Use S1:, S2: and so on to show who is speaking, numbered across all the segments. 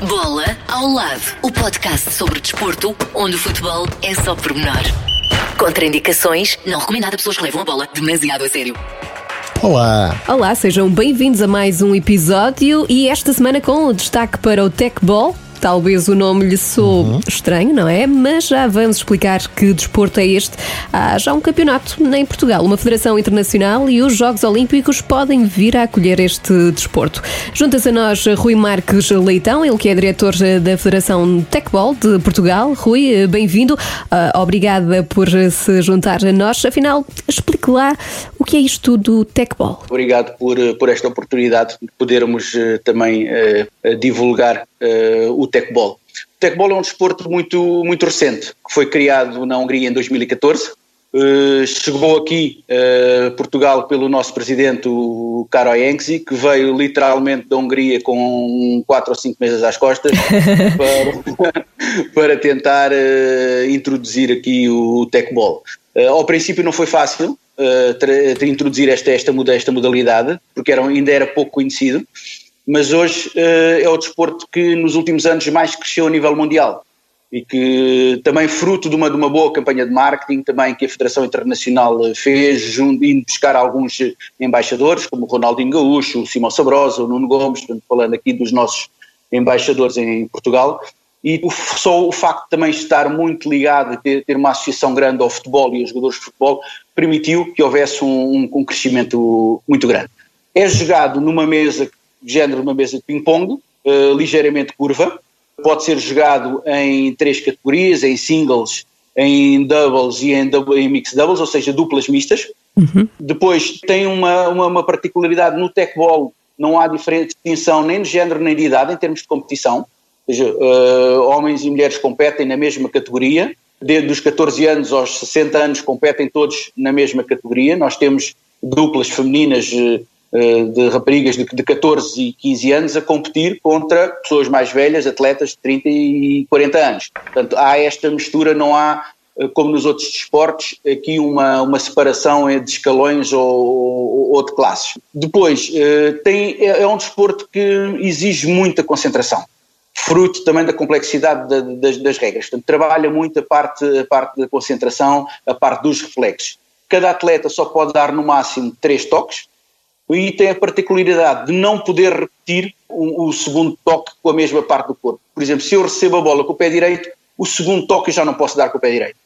S1: Bola ao lado, o podcast sobre desporto, onde o futebol é só pormenor. Contraindicações, não recomendado a pessoas que levam a bola demasiado a sério.
S2: Olá!
S3: Olá, sejam bem-vindos a mais um episódio e esta semana com o destaque para o Tech Ball. Talvez o nome lhe sou uhum. estranho, não é? Mas já vamos explicar que desporto é este. Há já um campeonato em Portugal, uma federação internacional e os Jogos Olímpicos podem vir a acolher este desporto. Junta-se a nós Rui Marques Leitão, ele que é diretor da Federação Tecbol de Portugal. Rui, bem-vindo. Uh, obrigada por se juntar a nós. Afinal, explique lá o que é isto do Tecbol.
S4: Obrigado por, por esta oportunidade de podermos uh, também uh, divulgar o Tecbol. O Tecbol é um desporto muito, muito recente, que foi criado na Hungria em 2014. Uh, chegou aqui uh, Portugal pelo nosso presidente, o Karo Enksi, que veio literalmente da Hungria com 4 ou 5 meses às costas para, para tentar uh, introduzir aqui o Tecbol. ao princípio não foi fácil introduzir esta, esta, esta modalidade, porque era, ainda era pouco conhecido mas hoje uh, é o desporto que nos últimos anos mais cresceu a nível mundial e que também fruto de uma, de uma boa campanha de marketing também que a Federação Internacional fez, indo buscar alguns embaixadores, como o Ronaldinho Gaúcho, o Simão Sabrosa, o Nuno Gomes, falando aqui dos nossos embaixadores em Portugal, e só o facto de também estar muito ligado, ter, ter uma associação grande ao futebol e aos jogadores de futebol, permitiu que houvesse um, um crescimento muito grande. É jogado numa mesa género de uma mesa de ping-pong, uh, ligeiramente curva. Pode ser jogado em três categorias, em singles, em doubles e em, double, em mixed doubles, ou seja, duplas mistas. Uhum. Depois tem uma, uma, uma particularidade no tecball, não há distinção nem de género nem de idade em termos de competição. Ou seja, uh, homens e mulheres competem na mesma categoria, desde os 14 anos aos 60 anos competem todos na mesma categoria. Nós temos duplas femininas eh, de raparigas de, de 14 e 15 anos a competir contra pessoas mais velhas, atletas de 30 e 40 anos. Portanto, há esta mistura, não há, eh, como nos outros desportos, aqui uma, uma separação de escalões ou, ou de classes. Depois, eh, tem, é, é um desporto que exige muita concentração fruto também da complexidade das, das, regras. Portanto, trabalha muito a parte, a parte da concentração, a parte dos reflexos. Cada atleta só pode dar no máximo três toques, e tem a particularidade de não poder repetir o, o, segundo toque com a mesma parte do corpo. Por exemplo, se eu recebo a bola com o pé direito, o segundo toque eu já não posso dar com o pé direito.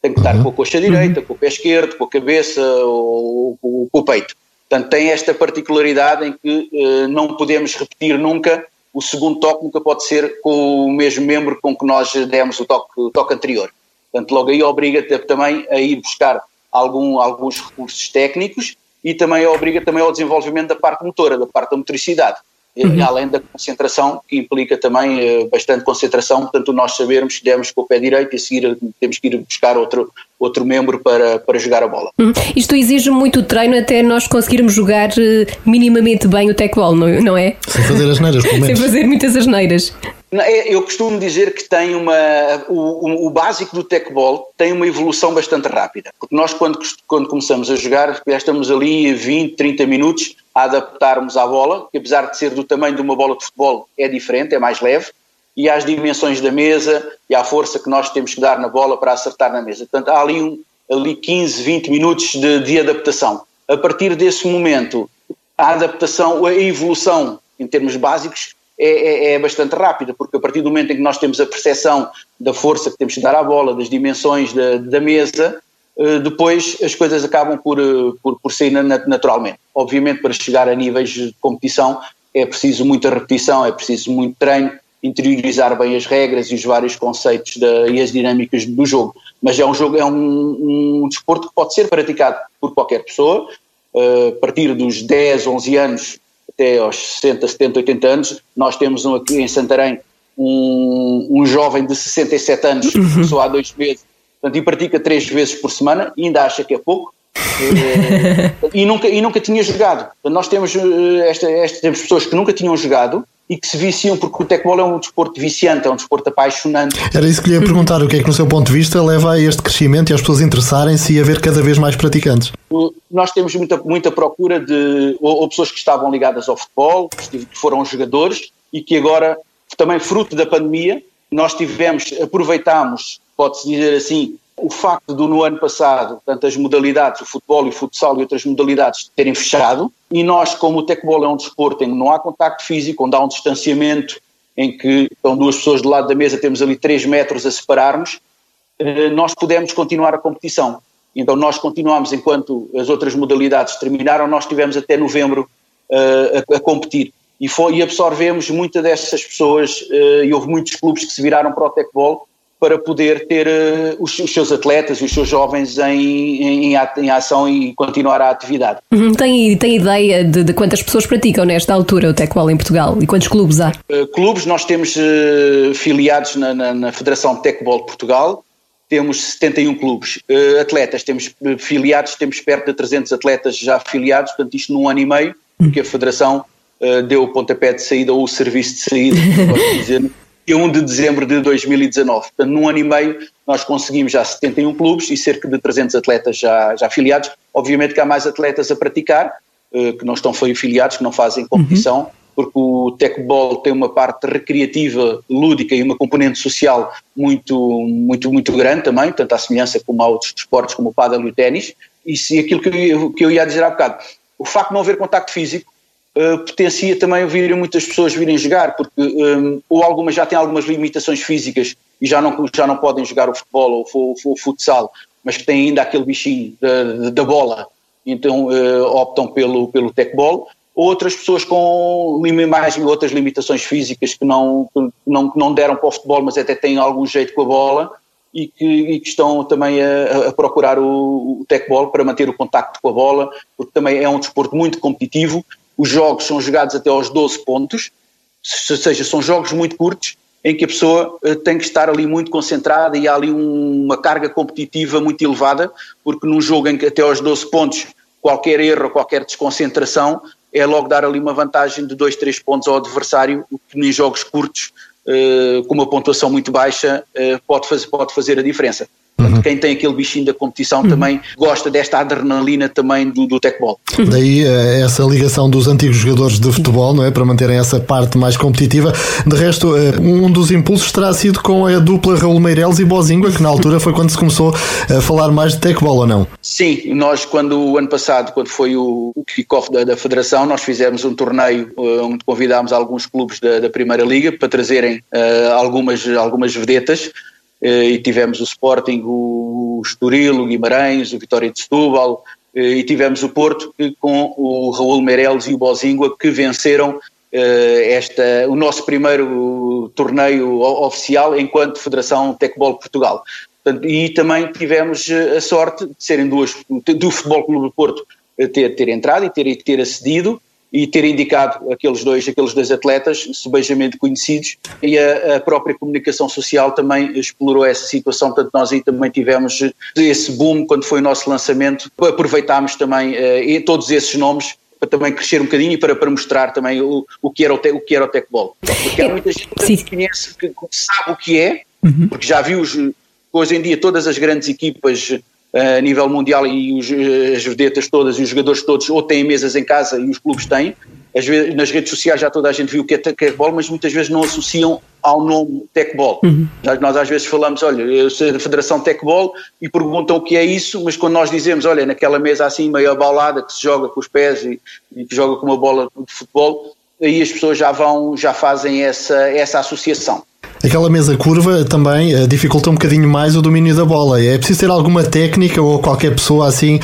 S4: Tenho que dar uhum. com a coxa direita, uhum. com o pé esquerdo, com a cabeça ou, ou com o peito. Portanto, tem esta particularidade em que uh, não podemos repetir nunca o segundo toque, nunca pode ser com o mesmo membro com que nós demos o toque, o toque anterior. Portanto, logo aí obriga também a ir buscar algum, alguns recursos técnicos e também obriga também ao desenvolvimento da parte motora, da parte da motricidade. Uhum. além da concentração, que implica também uh, bastante concentração, portanto nós sabermos que demos com o pé direito e a seguir temos que ir buscar outro, outro membro para, para jogar a bola.
S3: Uhum. Isto exige muito treino até nós conseguirmos jogar uh, minimamente bem o tecbol, não, não é?
S2: Sem fazer as neiras, pelo
S3: menos. Sem fazer muitas asneiras.
S4: É, eu costumo dizer que tem uma. O, o, básico do tecbol tem uma evolução bastante rápida. Porque nós, quando, quando começamos a jogar, já estamos ali 20, 30 minutos a adaptarmos à bola, que apesar de ser do tamanho de uma bola de futebol, é diferente, é mais leve, e às dimensões da mesa e à força que nós temos que dar na bola para acertar na mesa. Portanto, há ali, um, ali 15, 20 minutos de, de adaptação. A partir desse momento, a adaptação, a evolução em termos básicos é, é, é, bastante rápida, porque a partir do momento em que nós temos a percepção da força que temos que dar à bola, das dimensões da, da mesa, eh, depois as coisas acabam por, eh, por, por sair naturalmente. Obviamente, para chegar a níveis de competição é preciso muita repetição, é preciso muito treino, interiorizar bem as regras e os vários conceitos da, e as dinâmicas do jogo. Mas é um jogo, é um, um desporto que pode ser praticado por qualquer pessoa, uh, a partir dos 10, 11 anos até aos 60, 70, 80 anos. Nós temos um aqui em Santarém um, um jovem de 67 anos, que começou há dois meses, portanto, e pratica três vezes por semana, ainda acha que é pouco. Eh, e, nunca, e nunca tinha jogado. Nós temos, eh, esta, esta, temos pessoas que nunca tinham jogado e que se viciam, porque o tecbol é um desporto viciante, é um desporto apaixonante.
S2: Era isso que lhe ia perguntar, o que é que no seu ponto de vista leva a este crescimento e as pessoas interessarem-se e a ver cada vez mais praticantes?
S4: Nós temos muita, muita procura de ou, ou pessoas que estavam ligadas ao futebol, que foram jogadores e que agora também fruto da pandemia, nós tivemos, aproveitámos, pode-se dizer assim, o facto do no ano passado, tanto as modalidades, o futebol e o futsal e outras modalidades terem fechado, e nós, como o tecbol é um desporto em que não há contacto físico, onde há um distanciamento, em que estão duas pessoas do lado da mesa, temos ali 3 metros a separar-nos, eh, nós pudemos continuar a competição. Então nós continuamos, enquanto as outras modalidades terminaram, nós tivemos até novembro uh, a, a, competir. E, foi, e absorvemos muitas dessas pessoas, uh, e houve muitos clubes que se viraram para o tecbol para poder ter uh, os, os, seus atletas e os seus jovens em, em, em, ação e continuar a atividade.
S3: Uhum. Tem, tem ideia de, de, quantas pessoas praticam nesta altura o tecbol em Portugal e quantos clubes há?
S4: clubes, nós temos filiados na, na, na Federação de Tecbol de Portugal, temos 71 clubes. Uh, atletas, temos filiados, temos perto de 300 atletas já afiliados, portanto isto num ano e meio, porque a Federação uh, deu o pontapé de saída ou o serviço de saída, posso dizer, dia 1 de dezembro de 2019. Portanto, num ano e meio nós conseguimos já 71 clubes e cerca de 300 atletas já, já afiliados. Obviamente que há mais atletas a praticar, uh, que não estão afiliados, que não fazem competição, uhum porque o tecbol tem uma parte recreativa, lúdica e uma componente social muito, muito, muito grande também, tanto à semelhança como há outros desportos como o pádel e o ténis, e se aquilo que eu, que eu ia dizer há bocado, o facto de não haver contacto físico uh, potencia também vir muitas pessoas virem jogar, porque um, ou algumas já têm algumas limitações físicas e já não, já não podem jogar o futebol ou, o futsal, mas que têm ainda aquele bichinho da, da bola, então uh, optam pelo, pelo tecbol, outras pessoas com mais outras limitações físicas que não, que não, que não deram para o futebol, mas até têm algum jeito com a bola e que, e que estão também a, a procurar o, o tecbol para manter o contacto com a bola, porque também é um desporto muito competitivo. Os jogos são jogados até aos 12 pontos, ou seja, são jogos muito curtos em que a pessoa eh, tem que estar ali muito concentrada e há ali um, uma carga competitiva muito elevada, porque num jogo em que até aos 12 pontos qualquer erro, qualquer desconcentração é logo dar ali uma vantagem de 2, 3 pontos ao adversário, o que em jogos curtos, uh, com uma pontuação muito baixa, uh, pode, fazer, pode fazer a diferença. Portanto, uhum. quem tem aquele bichinho da competição uhum. também gosta desta adrenalina também do, do tecbol.
S2: Daí eh, essa ligação dos antigos jogadores de futebol, não é? Para manterem essa parte mais competitiva. De resto, eh, um dos impulsos terá sido com a dupla Raul Meireles e Bozingua, que na altura foi quando se começou a falar mais de tecbol, ou não?
S4: Sim, nós quando o ano passado, quando foi o, o kick-off da, da, Federação, nós fizemos um torneio eh, onde convidámos alguns clubes da, da Primeira Liga para trazerem uh, algumas, algumas vedetas e tivemos o Sporting, o Estoril, o Guimarães, o Vitória de Setúbal eh, e tivemos o Porto com o Raul Meireles e o Bozingua que venceram eh, esta, o nosso primeiro torneio oficial enquanto Federação Tecbol Portugal. E também tivemos a sorte de serem duas, do Futebol Clube do Porto ter, ter entrado e ter, ter acedido e ter indicado aqueles dois, aqueles dois atletas subejamente conhecidos e a, a, própria comunicação social também explorou essa situação, portanto nós aí também tivemos esse boom quando foi o nosso lançamento, aproveitámos também uh, todos esses nomes para também crescer um bocadinho e para, para mostrar também o, o, que era o, te, o que era o tecbol. Porque há muita gente que conhece, que sabe o que é, uhum. porque já viu hoje em dia todas as grandes equipas a nível mundial e os, as vedetas todas e os jogadores todos ou têm mesas em casa e os clubes têm. Às vezes, nas redes sociais já toda a gente viu o que é tecbol, mas muitas vezes não associam ao nome tecbol. Uhum. Nós às vezes falamos, olha, eu sou da Federação Tecbol e perguntam o que é isso, mas quando nós dizemos, olha, naquela mesa assim meio abalada que se joga com os pés e, e que joga com uma bola de futebol, aí as pessoas já vão, já fazem essa, essa associação.
S2: Aquela mesa curva também uh, dificulta um bocadinho mais o domínio da bola. É preciso ter alguma técnica ou qualquer pessoa assim,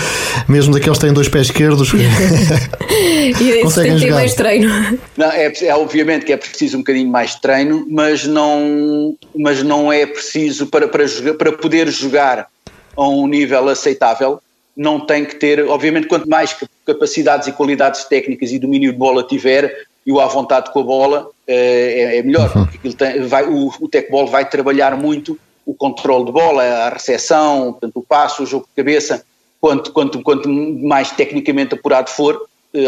S2: mesmo daqueles que têm dois pés esquerdos,
S3: e conseguem jogar. mais treino.
S4: Não, é, é, obviamente que é preciso um bocadinho mais de treino, mas não, mas não é preciso para, para, jogar, para poder jogar a um nível aceitável. Não tem que ter, obviamente, quanto mais capacidades e qualidades técnicas e domínio de bola tiver, e o à vontade com a bola é, é melhor, uhum. porque tem, vai, o, o tecbol vai trabalhar muito o controle de bola, a recepção, portanto, o passo, o jogo de cabeça, quanto, quanto, quanto mais tecnicamente apurado for,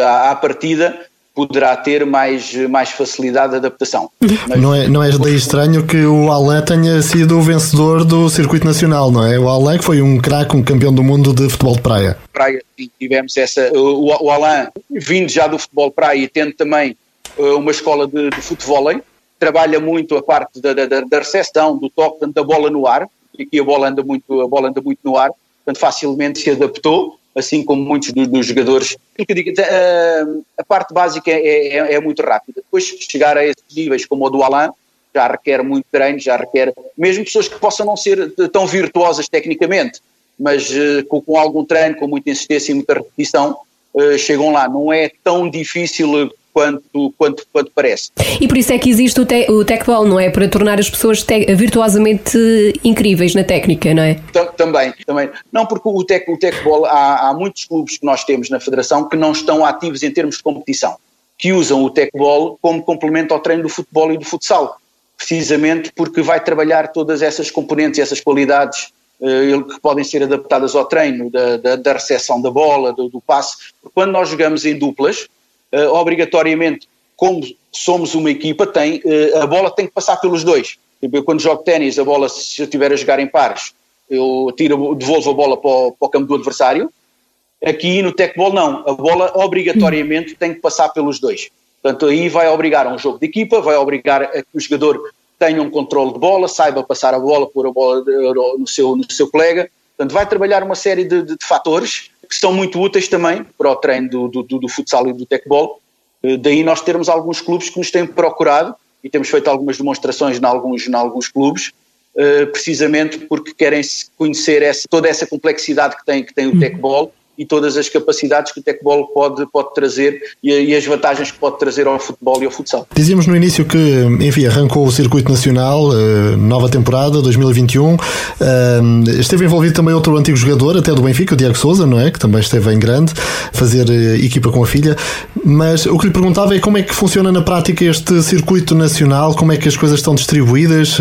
S4: à, à partida, poderá ter mais, mais facilidade de adaptação.
S2: Mas, não, é, não é daí estranho que o Alain tenha sido o vencedor do circuito nacional, não é? O Alain que foi um craque, um campeão do mundo de futebol de praia.
S4: Praia, tivemos essa. O, o Alain, vindo já do futebol de praia e tendo também uma escola de, de futebol, trabalha muito a parte da, da, da recepção, do toque, da bola no ar, e aqui a bola anda muito, a bola anda muito no ar, portanto facilmente se adaptou, assim como muitos dos, dos jogadores. Digo, a, a, parte básica é, é, é, muito rápida. Depois chegar a esses níveis como o do Alain, já requer muito treino, já requer, mesmo pessoas que possam não ser tão virtuosas tecnicamente, mas uh, com, com, algum treino, com muita insistência e muita repetição, chegam lá. Não é tão difícil quanto, quanto, quanto parece.
S3: E por isso é que existe o, te, o Tecball, não é? Para tornar as pessoas te, virtuosamente incríveis na técnica, não é?
S4: Também, também. Não, porque o, tec, o Tecball, há, há muitos clubes que nós temos na Federação que não estão ativos em termos de competição, que usam o Tecball como complemento ao treino do futebol e do futsal, precisamente porque vai trabalhar todas essas componentes, essas qualidades uh, que podem ser adaptadas ao treino, da, da, da recepção da bola, do, do passe. Quando nós jogamos em duplas, uh, obrigatoriamente, como somos uma equipa, tem, uh, a bola tem que passar pelos dois. Tipo, eu quando jogo ténis, a bola, se eu estiver a jogar em pares, eu tiro, devolvo a bola para o, para o campo do adversário. Aqui no Tecbol não, a bola obrigatoriamente tem que passar pelos dois. Portanto, aí vai obrigar a um jogo de equipa, vai obrigar a que o jogador tenha um controle de bola, saiba passar a bola, pôr a bola no seu, no seu colega. Portanto, vai trabalhar uma série de, de, de fatores que são muito úteis também para o treino do, do, do, futsal e do tecbol. Eh, daí nós termos alguns clubes que nos têm procurado e temos feito algumas demonstrações em alguns, em alguns clubes, eh, precisamente porque querem conhecer essa, toda essa complexidade que tem, que tem o hum. tecbol e todas as capacidades que o tecbol pode, pode trazer e, e, as vantagens que pode trazer ao futebol e ao futsal.
S2: Dizíamos no início que, enfim, arrancou o circuito nacional, eh, nova temporada, 2021. Eh, esteve envolvido também outro antigo jogador, até do Benfica, o Diego Souza, não é? Que também esteve em grande, fazer eh, equipa com a filha. Mas o que lhe perguntava é como é que funciona na prática este circuito nacional, como é que as coisas estão distribuídas,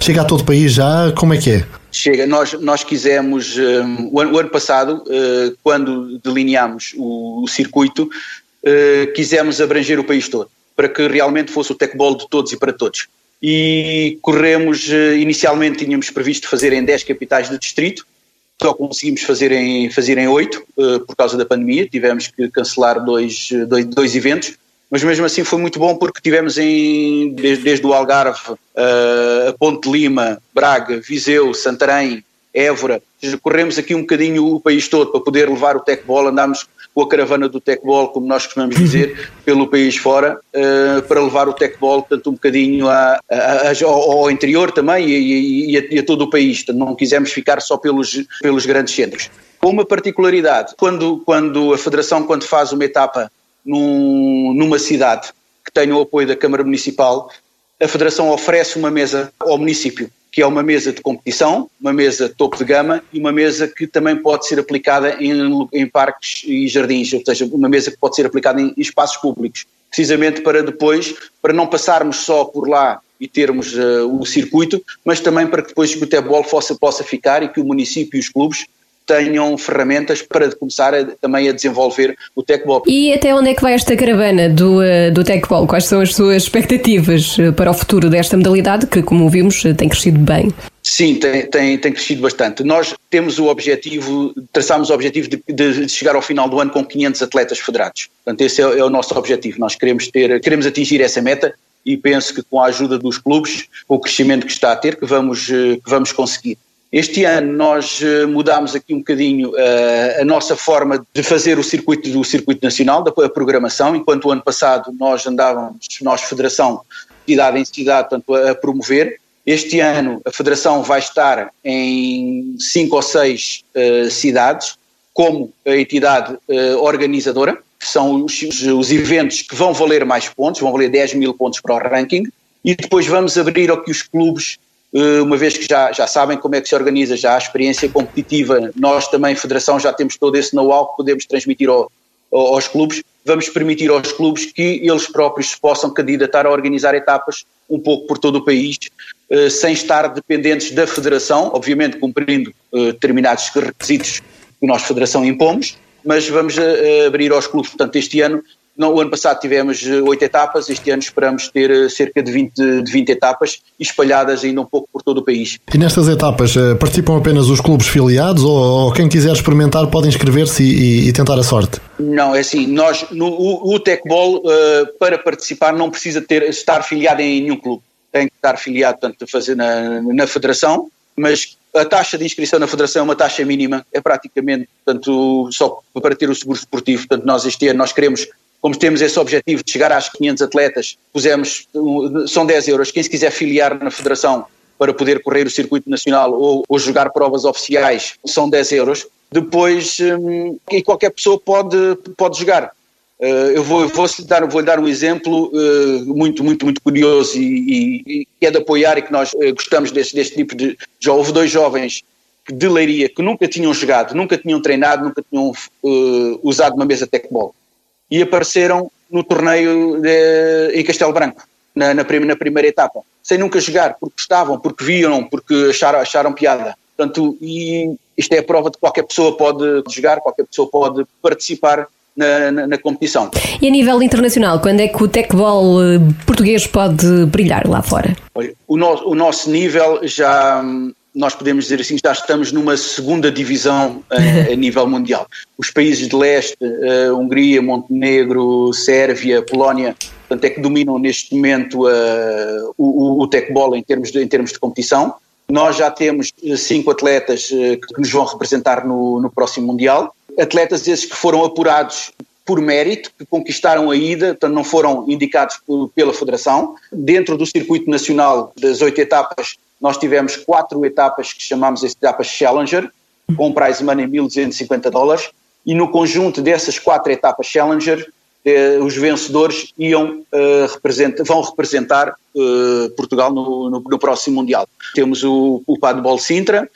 S2: chega a todo o país já, como é que é?
S4: Chega, nós, nós quisemos, um, o, ano, o, ano, passado, uh, quando delineámos o, o circuito, uh, quisemos abranger o país todo, para que realmente fosse o tecbol de todos e para todos. E corremos, uh, inicialmente tínhamos previsto fazer em 10 capitais de distrito, só conseguimos fazer em, fazer em 8 por causa da pandemia, tivemos que cancelar dois, dois, dois eventos, mas mesmo assim foi muito bom porque tivemos em, desde, desde o Algarve, uh, a Ponte Lima, Braga, Viseu, Santarém, Évora, corremos aqui um bocadinho o país todo para poder levar o Tecbol, andámos com a caravana do Tecbol, como nós costumamos dizer, pelo país fora, uh, para levar o Tecbol, portanto, um bocadinho a, a, a, ao, interior também e, e, a, e, a, todo o país, portanto, não quisemos ficar só pelos, pelos grandes centros. Com uma particularidade, quando, quando a Federação, quando faz uma etapa num, numa cidade que tenha o apoio da Câmara Municipal, a Federação oferece uma mesa ao município, que é uma mesa de competição, uma mesa topo de gama e uma mesa que também pode ser aplicada em, em parques e jardins, ou seja, uma mesa que pode ser aplicada em, em espaços públicos, precisamente para depois, para não passarmos só por lá e termos uh, o circuito, mas também para que depois o futebol possa, possa ficar e que o município e os clubes tenham ferramentas para começar a, também a desenvolver o Tecbol.
S3: E até onde é que vai esta caravana do, uh, do Tecbol? Quais são as suas expectativas uh, para o futuro desta modalidade que, como vimos, uh, tem crescido bem?
S4: Sim, tem, tem, tem crescido bastante. Nós temos o objetivo, traçámos o objetivo de, de, chegar ao final do ano com 500 atletas federados. Portanto, esse é, é o nosso objetivo. Nós queremos ter, queremos atingir essa meta e penso que com a ajuda dos clubes, o crescimento que está a ter, que vamos, que vamos conseguir. Este ano nós eh, mudámos aqui um bocadinho uh, a nossa forma de fazer o circuito do circuito nacional, da programação, enquanto o ano passado nós andávamos, nós Federação, cidade em cidade, tanto a, a promover. Este ano a Federação vai estar em cinco ou seis uh, cidades, como a entidade uh, organizadora, que são os, os, eventos que vão valer mais pontos, vão valer 10 mil pontos para o ranking, e depois vamos abrir ao que os clubes eh, uma vez que já, já sabem como é que se organiza, já há experiência competitiva, nós também, Federação, já temos todo esse know-how que podemos transmitir ao, aos clubes, vamos permitir aos clubes que eles próprios se possam candidatar a organizar etapas um pouco por todo o país, eh, sem estar dependentes da Federação, obviamente cumprindo eh, determinados requisitos que nós, Federação, impomos, mas vamos abrir aos clubes. Portanto, este ano No, o ano passado tivemos oito etapas, este ano esperamos ter cerca de 20, de 20 etapas espalhadas ainda um pouco por todo o país.
S2: E nestas etapas participam apenas os clubes filiados ou, ou quem quiser experimentar pode inscrever-se e, e, e, tentar a sorte?
S4: Não, é assim, nós, no, o, o Tecbol, para participar não precisa ter, estar filiado em nenhum clube, tem que estar filiado, tanto fazer na, na federação, mas a taxa de inscrição na federação é uma taxa mínima, é praticamente, portanto, só para ter o seguro esportivo, portanto, nós este ano nós queremos como temos esse objetivo de chegar às 500 atletas, pusemos, são 10 euros, quem se quiser filiar na federação para poder correr o circuito nacional ou, ou jogar provas oficiais, são 10 euros. Depois, hum, e qualquer pessoa pode, pode jogar. Uh, eu vou, vou, -lhe dar, vou dar um exemplo uh, muito, muito, muito curioso e, e, e, é de apoiar e que nós uh, gostamos deste, deste tipo de. Já houve dois jovens de Leiria que nunca tinham jogado, nunca tinham treinado, nunca tinham usado uma mesa de tecbol e apareceram no torneio de, em Castelo Branco, na, na, na, primeira etapa, sem nunca jogar, porque gostavam, porque viam, porque acharam, acharam piada. Portanto, e isto é a prova de que qualquer pessoa pode jogar, qualquer pessoa pode participar na, na, na, competição.
S3: E a nível internacional, quando é que o tecbol eh, português pode brilhar lá fora?
S4: O, no, o nosso nível já, nós podemos dizer assim, já estamos numa segunda divisão a, a nível mundial. Os países de leste, uh, Hungria, Montenegro, Sérvia, Polónia, portanto é que dominam neste momento uh, o, o, o tecbol em termos de, em termos de competição. Nós já temos eh, cinco atletas que nos vão representar no, no próximo Mundial atletas esses que foram apurados por mérito, que conquistaram a ida, portanto não foram indicados por, pela Federação. Dentro do circuito nacional das oito etapas, nós tivemos quatro etapas que chamamos de etapas Challenger, com um prize money de 1.250 dólares, e no conjunto dessas quatro etapas Challenger, eh, os vencedores iam, eh, represent, vão representar eh, Portugal no, no, no, próximo Mundial. Temos o, o Padbol Sintra,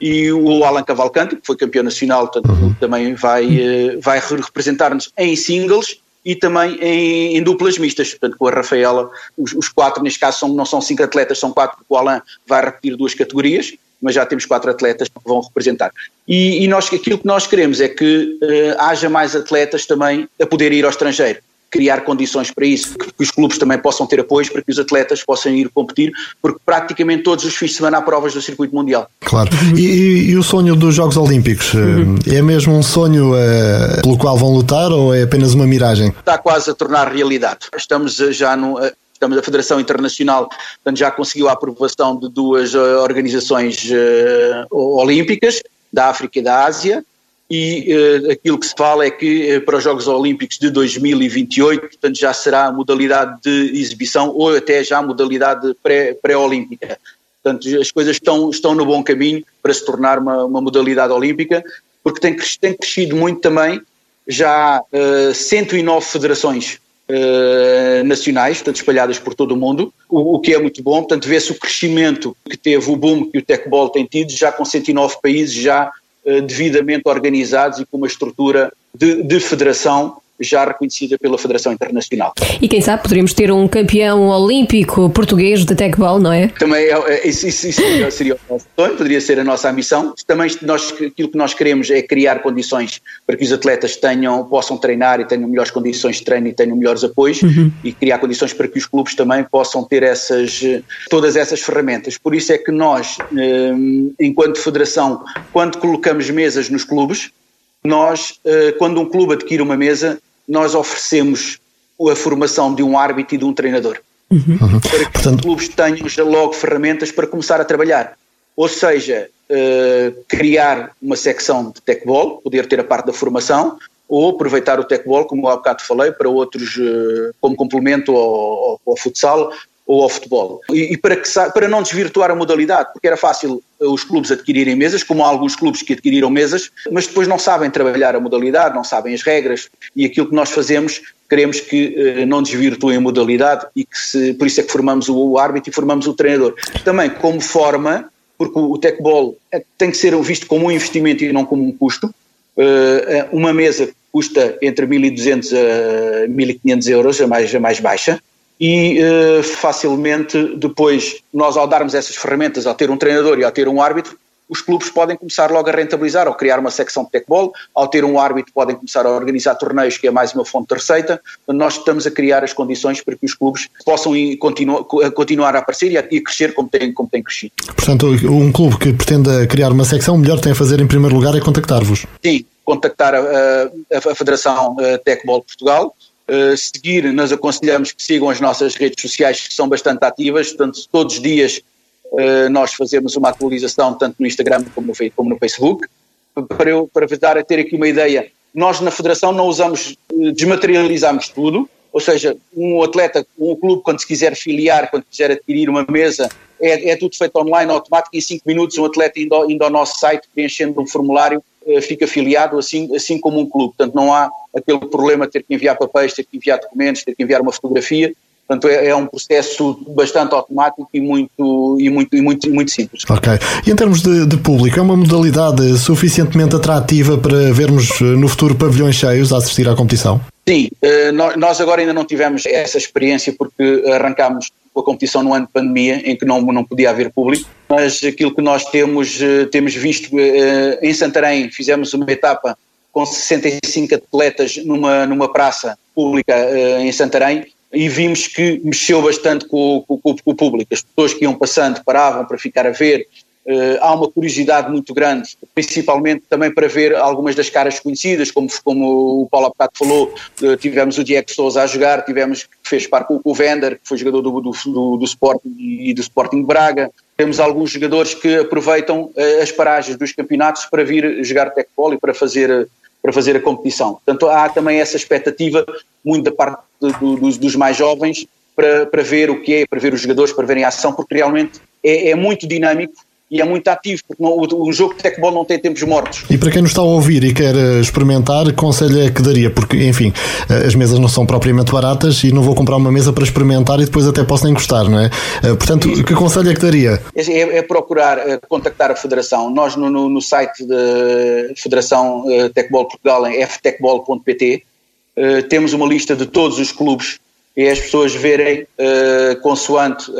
S4: e o Alan Cavalcante, que foi campeão nacional, portanto, uhum. também vai, eh, vai representar-nos em singles e também em, em, duplas mistas, portanto com a Rafaela, os, os, quatro neste caso são, não são cinco atletas, são quatro, porque o Alan vai repetir duas categorias, mas já temos quatro atletas que vão representar. E, e nós, aquilo que nós queremos é que uh, haja mais atletas também a poder ir ao estrangeiro criar condições para isso, que, os clubes também possam ter apoios para que os atletas possam ir competir, porque praticamente todos os fins de semana há provas do circuito mundial.
S2: Claro. E, e o sonho dos Jogos Olímpicos? Uhum. É mesmo um sonho uh, pelo qual vão lutar ou é apenas uma miragem?
S4: Está quase a tornar realidade. Estamos já no. Estamos, a Federação Internacional portanto, já conseguiu a aprovação de duas organizações uh, olímpicas, da África e da Ásia, e uh, aquilo que se fala é que uh, para os Jogos Olímpicos de 2028, portanto, já será a modalidade de exibição ou até já a modalidade pré-olímpica. Pré portanto, as coisas estão, estão no bom caminho para se tornar uma, uma modalidade olímpica, porque tem, tem crescido muito também, já uh, 109 federações Uh, nacionais, portanto espalhadas por todo o mundo, o, o que é muito bom, portanto vê-se o crescimento que teve o boom que o Tecbol tem tido, já com 109 países já eh, devidamente organizados e com uma estrutura de, de federação já reconhecida pela Federação Internacional.
S3: E quem sabe poderíamos ter um campeão olímpico português de tecbol, não é?
S4: Também é, é, isso, isso, isso seria o nosso sonho, poderia ser a nossa missão. Também nós, aquilo que nós queremos é criar condições para que os atletas tenham, possam treinar e tenham melhores condições de treino e tenham melhores apoios uhum. e criar condições para que os clubes também possam ter essas, todas essas ferramentas. Por isso é que nós, eh, enquanto federação, quando colocamos mesas nos clubes, nós, eh, quando um clube adquire uma mesa, nós oferecemos a formação de um árbitro e de um treinador. Uhum. Para que Portanto... os clubes tenham já logo ferramentas para começar a trabalhar. Ou seja, uh, criar uma secção de tecbol, poder ter a parte da formação, ou aproveitar o tecbol, como há bocado falei, para outros, uh, como complemento ao, ao, ao futsal ou ao futebol. E, e para, que, para não desvirtuar a modalidade, porque era fácil eh, os clubes adquirirem mesas, como há alguns clubes que adquiriram mesas, mas depois não sabem trabalhar a modalidade, não sabem as regras, e aquilo que nós fazemos, queremos que eh, não desvirtuem a modalidade e que se, por isso é que formamos o, o árbitro e formamos o treinador. Também como forma, porque o, o tecbol é, tem que ser visto como um investimento e não como um custo, uh, uma mesa custa entre 1.200 a 1.500 euros, a mais, a mais baixa, e uh, facilmente depois nós ao darmos essas ferramentas, ao ter um treinador e ao ter um árbitro, os clubes podem começar logo a rentabilizar ou criar uma secção de tecbol, ao ter um árbitro podem começar a organizar torneios, que é mais uma fonte de receita, nós estamos a criar as condições para que os clubes possam continu continuar a aparecer e a, crescer como têm, como crescido.
S2: Portanto, um clube que pretenda criar uma secção, o melhor tem a fazer em primeiro lugar é contactar-vos.
S4: Sim, contactar a, a, a Federação Tecbol Portugal, Uh, seguir, nós aconselhamos que sigam as nossas redes sociais que são bastante ativas, portanto todos os dias uh, nós fazemos uma atualização tanto no Instagram como no, como no Facebook, para eu para dar a ter aqui uma ideia, nós na Federação não usamos, uh, desmaterializamos tudo, ou seja, um atleta, um clube quando se quiser filiar, quando quiser adquirir uma mesa, é, é tudo feito online, automático, em 5 minutos um atleta indo, indo ao nosso site, preenchendo um formulário, eh, fica afiliado assim, assim como um clube. Portanto, não há aquele problema de ter que enviar papéis, ter que enviar documentos, ter que enviar uma fotografia. Portanto, é, é, um processo bastante automático e muito, e muito, e muito, muito simples.
S2: Ok. E em termos de, de, público, é uma modalidade suficientemente atrativa para vermos eh, no futuro pavilhões cheios a assistir à competição?
S4: Sim, eh, nós agora ainda não tivemos essa experiência porque arrancámos com a competição no ano de pandemia, em que não, não podia haver público, mas aquilo que nós temos, eh, temos visto eh, em Santarém, fizemos uma etapa com 65 atletas numa, numa praça pública em Santarém e vimos que mexeu bastante com, com, com, o público. As pessoas que iam passando paravam para ficar a ver, Uh, há uma curiosidade muito grande, principalmente também para ver algumas das caras conhecidas, como, como o Paulo Apato falou, uh, tivemos o Diego Souza a jogar, tivemos que fez par com o Vender, que foi jogador do, do, do, do Sporting e do Sporting Braga, temos alguns jogadores que aproveitam uh, as paragens dos campeonatos para vir jogar tecbol e para fazer, para fazer a competição. Portanto, há também essa expectativa, muito da parte dos, dos mais jovens, para, para ver o que é, para ver os jogadores, para verem a ação, porque realmente é, é muito dinâmico e é muito ativo, porque não, o, o, jogo de tecbol não tem tempos mortos.
S2: E para quem nos está a ouvir e quer eh, experimentar, que conselho é que daria? Porque, enfim, eh, as mesas não são propriamente baratas e não vou comprar uma mesa para experimentar e depois até posso encostar, não é? Eh, portanto, Isso. que conselho é que daria?
S4: É, é, é procurar contactar a Federação. Nós, no, no, no site da Federação Tecbol Portugal, em ftecbol.pt, temos uma lista de todos os clubes e as pessoas verem, consoante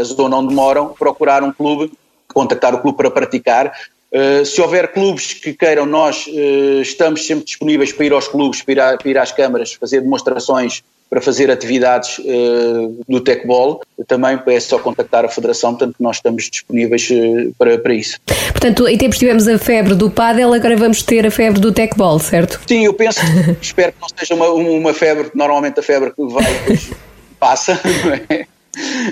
S4: a zona onde moram, procurar um clube contactar o clube para praticar. Uh, se houver clubes que queiram, nós uh, estamos sempre disponíveis para ir aos clubes, para ir, a, para ir às câmaras, fazer demonstrações, para fazer atividades uh, do Tecbol. Também é só contactar a Federação, portanto nós estamos disponíveis para, para isso.
S3: Portanto, em tempos tivemos a febre do pádel, agora vamos ter a febre do Tecbol, certo?
S4: Sim, eu penso, espero que não seja uma, uma febre, normalmente a febre que vai depois passa, não é?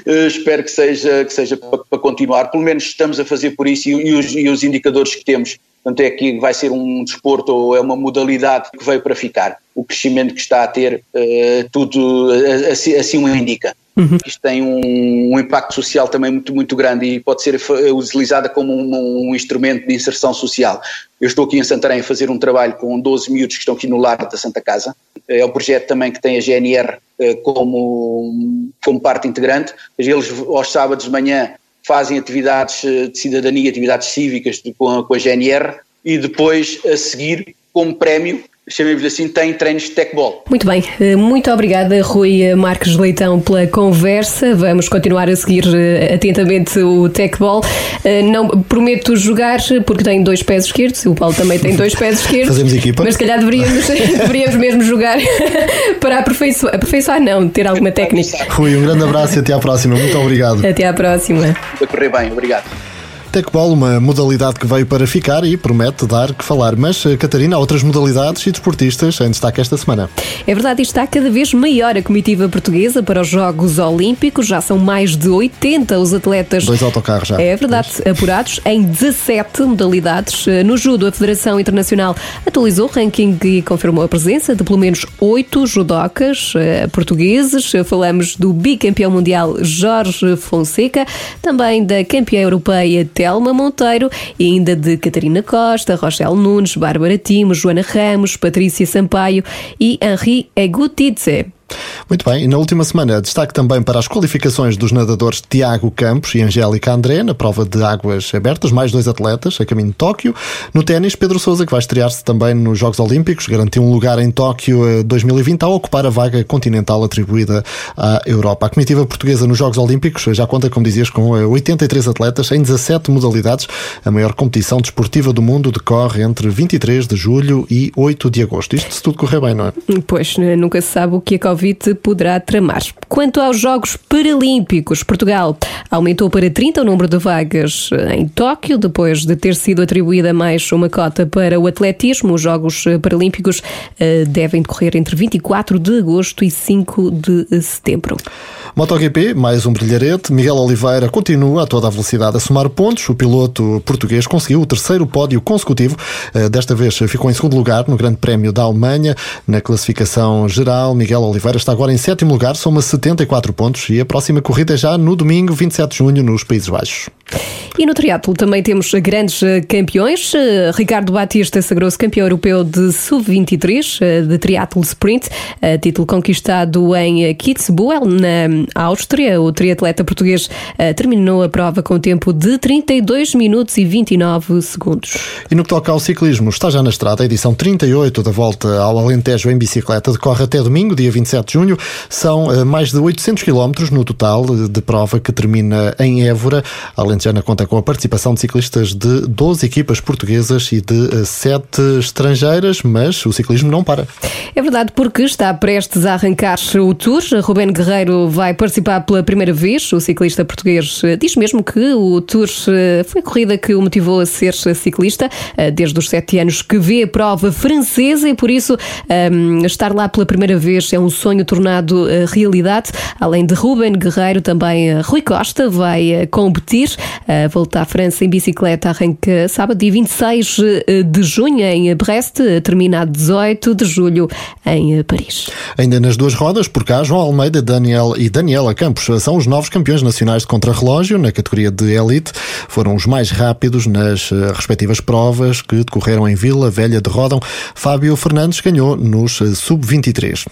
S4: Uh, espero que seja, que seja para, para, continuar. Pelo menos estamos a fazer por isso e, e, os, e, os, indicadores que temos. Portanto, é que vai ser um desporto ou é uma modalidade que veio para ficar. O crescimento que está a ter, uh, tudo assim, assim o indica. Uhum. Isto tem um, um, impacto social também muito, muito grande e pode ser utilizada como um, um, instrumento de inserção social. Eu estou aqui em Santarém a fazer um trabalho com 12 miúdos que estão aqui no lar da Santa Casa. É um projeto também que tem a GNR eh, como, como parte integrante. Eles aos sábados de manhã fazem atividades eh, de cidadania, atividades cívicas com a, com a GNR e depois a seguir como prémio chamemos assim, tem treinos de tecbol.
S3: Muito bem, eh, muito obrigada Rui Marques Leitão pela conversa. Vamos continuar a seguir eh, atentamente o tecbol. Eh, não prometo jogar porque tenho dois pés esquerdos, o Paulo também tem dois pés esquerdos.
S2: Fazemos equipa.
S3: Mas se calhar deveríamos, deveríamos mesmo jogar para aperfeiçoar, aperfeiçoar não, ter alguma técnica.
S2: Rui, um grande abraço e até à próxima. Muito obrigado.
S3: Até à próxima.
S4: Vai correr bem, obrigado.
S2: Tecbol, uma modalidade que veio para ficar e promete dar que falar. Mas, eh, Catarina, há outras modalidades e desportistas em destaque esta semana.
S3: É verdade, está cada vez maior a comitiva portuguesa para os Jogos Olímpicos. Já são mais de 80 os atletas.
S2: Dois autocarros já.
S3: É verdade, apurados em 17 modalidades. Eh, no judo, a Federação Internacional atualizou o ranking e confirmou a presença de pelo menos oito judocas eh, portugueses. Falamos do bicampeão mundial Jorge Fonseca, também da campeã europeia Telma Monteiro e ainda de Catarina Costa, Rochelle Nunes, Bárbara Timo, Joana Ramos, Patrícia Sampaio e Henri Egutidze.
S2: Muito bem, e na última semana destaque também para as qualificações dos nadadores Tiago Campos e Angélica André na prova de águas abertas, mais dois atletas a caminho de Tóquio. No ténis, Pedro Sousa, que vai estrear-se também nos Jogos Olímpicos, garantiu um lugar em Tóquio 2020 ao ocupar a vaga continental atribuída à Europa. A comitiva portuguesa nos Jogos Olímpicos já conta, como dizias, com 83 atletas em 17 modalidades. A maior competição desportiva do mundo decorre entre 23 de julho e 8 de agosto. Isto se tudo correr bem, não é?
S3: Pois, nunca se sabe o que a Covid poderá tramar. Quanto aos Jogos Paralímpicos, Portugal aumentou para 30 o número de vagas em Tóquio, depois de ter sido atribuída mais uma cota para o atletismo. Os Jogos Paralímpicos uh, devem decorrer entre 24 de agosto e 5 de setembro.
S2: MotoGP, mais um brilharete. Miguel Oliveira continua a toda a velocidade a somar pontos. O piloto português conseguiu o terceiro pódio consecutivo. Uh, desta vez ficou em segundo lugar no Grande Prémio da Alemanha. Na classificação geral, Miguel Oliveira está agora em sétimo lugar, soma 74 pontos e a próxima corrida é já no domingo, 27 de junho, nos Países Baixos.
S3: E no triatlo também temos grandes eh, campeões. Eh, Ricardo Batista sagrou-se campeão europeu de sub-23 eh, de triatlo sprint, título conquistado em Kitzbühel, na Áustria. O triatleta português terminou a prova com tempo de 32 minutos e 29 segundos.
S2: E no que toca ao ciclismo, está já na estrada a edição 38 da volta ao Alentejo em bicicleta. Decorre até domingo, dia 27 de junho. São mais de 800 quilómetros no total de prova que termina em Évora. A Alentejana conta com a participação de ciclistas de 12 equipas portuguesas e de 7 eh, estrangeiras, mas o ciclismo não para.
S3: É verdade, porque está prestes a arrancar o Tour. Rubén Guerreiro vai participar pela primeira vez. O ciclista português eh, diz mesmo que o Tour eh, foi a corrida que o motivou a ser ciclista desde os 7 anos que vê a prova francesa e por isso um, ehm, estar lá pela primeira vez é um sonho tornado realidade. Além de Rubén Guerreiro, também Rui Costa vai competir. A volta à França em bicicleta arranca sábado, dia 26 eh, de junho, em Brest, termina 18 de julho em Paris.
S2: Ainda nas duas rodas, por cá, João Almeida Daniel e Daniela Campos são os novos campeões nacionais de contrarrelógio na categoria de elite. Foram os mais rápidos nas eh, respectivas provas que decorreram em Vila Velha de Rodão. Fábio Fernandes ganhou nos eh, sub-23.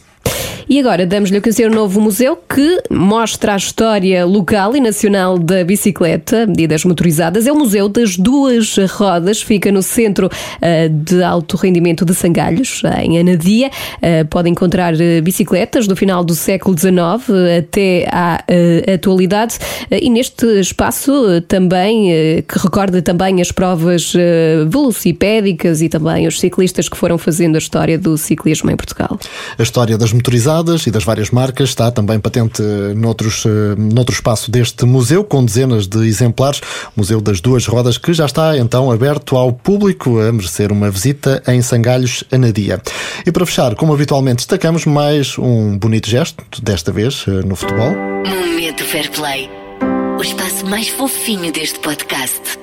S3: E agora damos-lhe a conhecer um novo museu que mostra a história local e nacional da bicicleta e das motorizadas. É o Museu das Duas Rodas, fica no centro uh, de alto rendimento de Sangalhos, em Anadia. Uh, pode encontrar uh, bicicletas do final do século XIX até à atualidade. e neste espaço também, que recorda também as provas velocipédicas e também os ciclistas que foram fazendo a história do ciclismo em Portugal.
S2: A história das motorizadas e das várias marcas está também patente noutros, eh, noutro espaço deste museu, com dezenas de exemplares. Museu das Duas Rodas, que já está então aberto ao público a merecer uma visita em Sangalhos, Anadia. E para fechar, como habitualmente, destacamos mais um bonito gesto, desta vez eh, no futebol.
S1: Momento Fair Play o espaço mais fofinho deste podcast.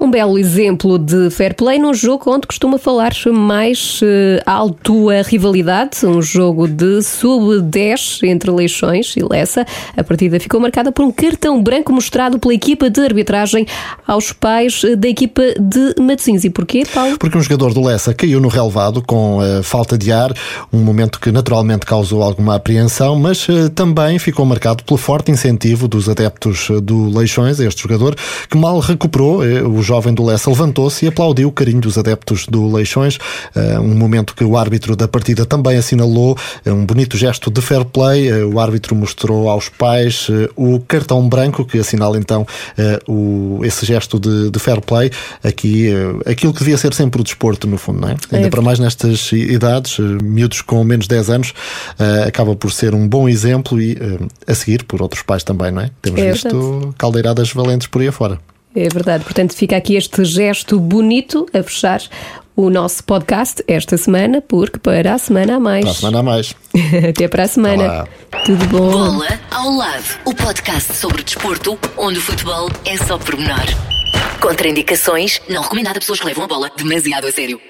S3: Um belo exemplo de fair play num jogo onde costuma falar mais uh, alto a rivalidade, um jogo de sub-10 entre Leixões e Lessa. A partida ficou marcada por um cartão branco mostrado pela equipa de arbitragem aos pais eh, da equipa de Matosinhos. E porquê, Paulo?
S2: Porque um jogador do Lessa caiu no relevado com uh, falta de ar, um momento que naturalmente causou alguma apreensão, mas uh, também ficou marcado pelo forte incentivo dos adeptos do Leixões a este jogador, que mal recuperou o jovem do Lessa levantou-se e aplaudiu o carinho dos adeptos do Leixões, eh, um momento que o árbitro da partida também assinalou, eh, um bonito gesto de fair play. Eh, o árbitro mostrou aos pais o cartão branco que assinala então esse gesto de, de fair play. Aqui, aquilo que devia ser sempre o desporto, no fundo, não é? Ainda é. para mais nestas idades, miúdos com menos de 10 anos, acaba por ser um bom exemplo e a seguir por outros pais também, não é? Temos é visto caldeiradas valentes por aí afora.
S3: É verdade. Portanto, fica aqui este gesto bonito a fechar o nosso podcast esta semana, porque para a semana há mais.
S2: Para a semana há mais.
S3: Até para a semana. Olá. Tudo bom.
S1: Bola ao lado. O podcast sobre desporto, onde o futebol é só pormenor. Contraindicações, não recomendado a pessoas que levam a bola demasiado a sério.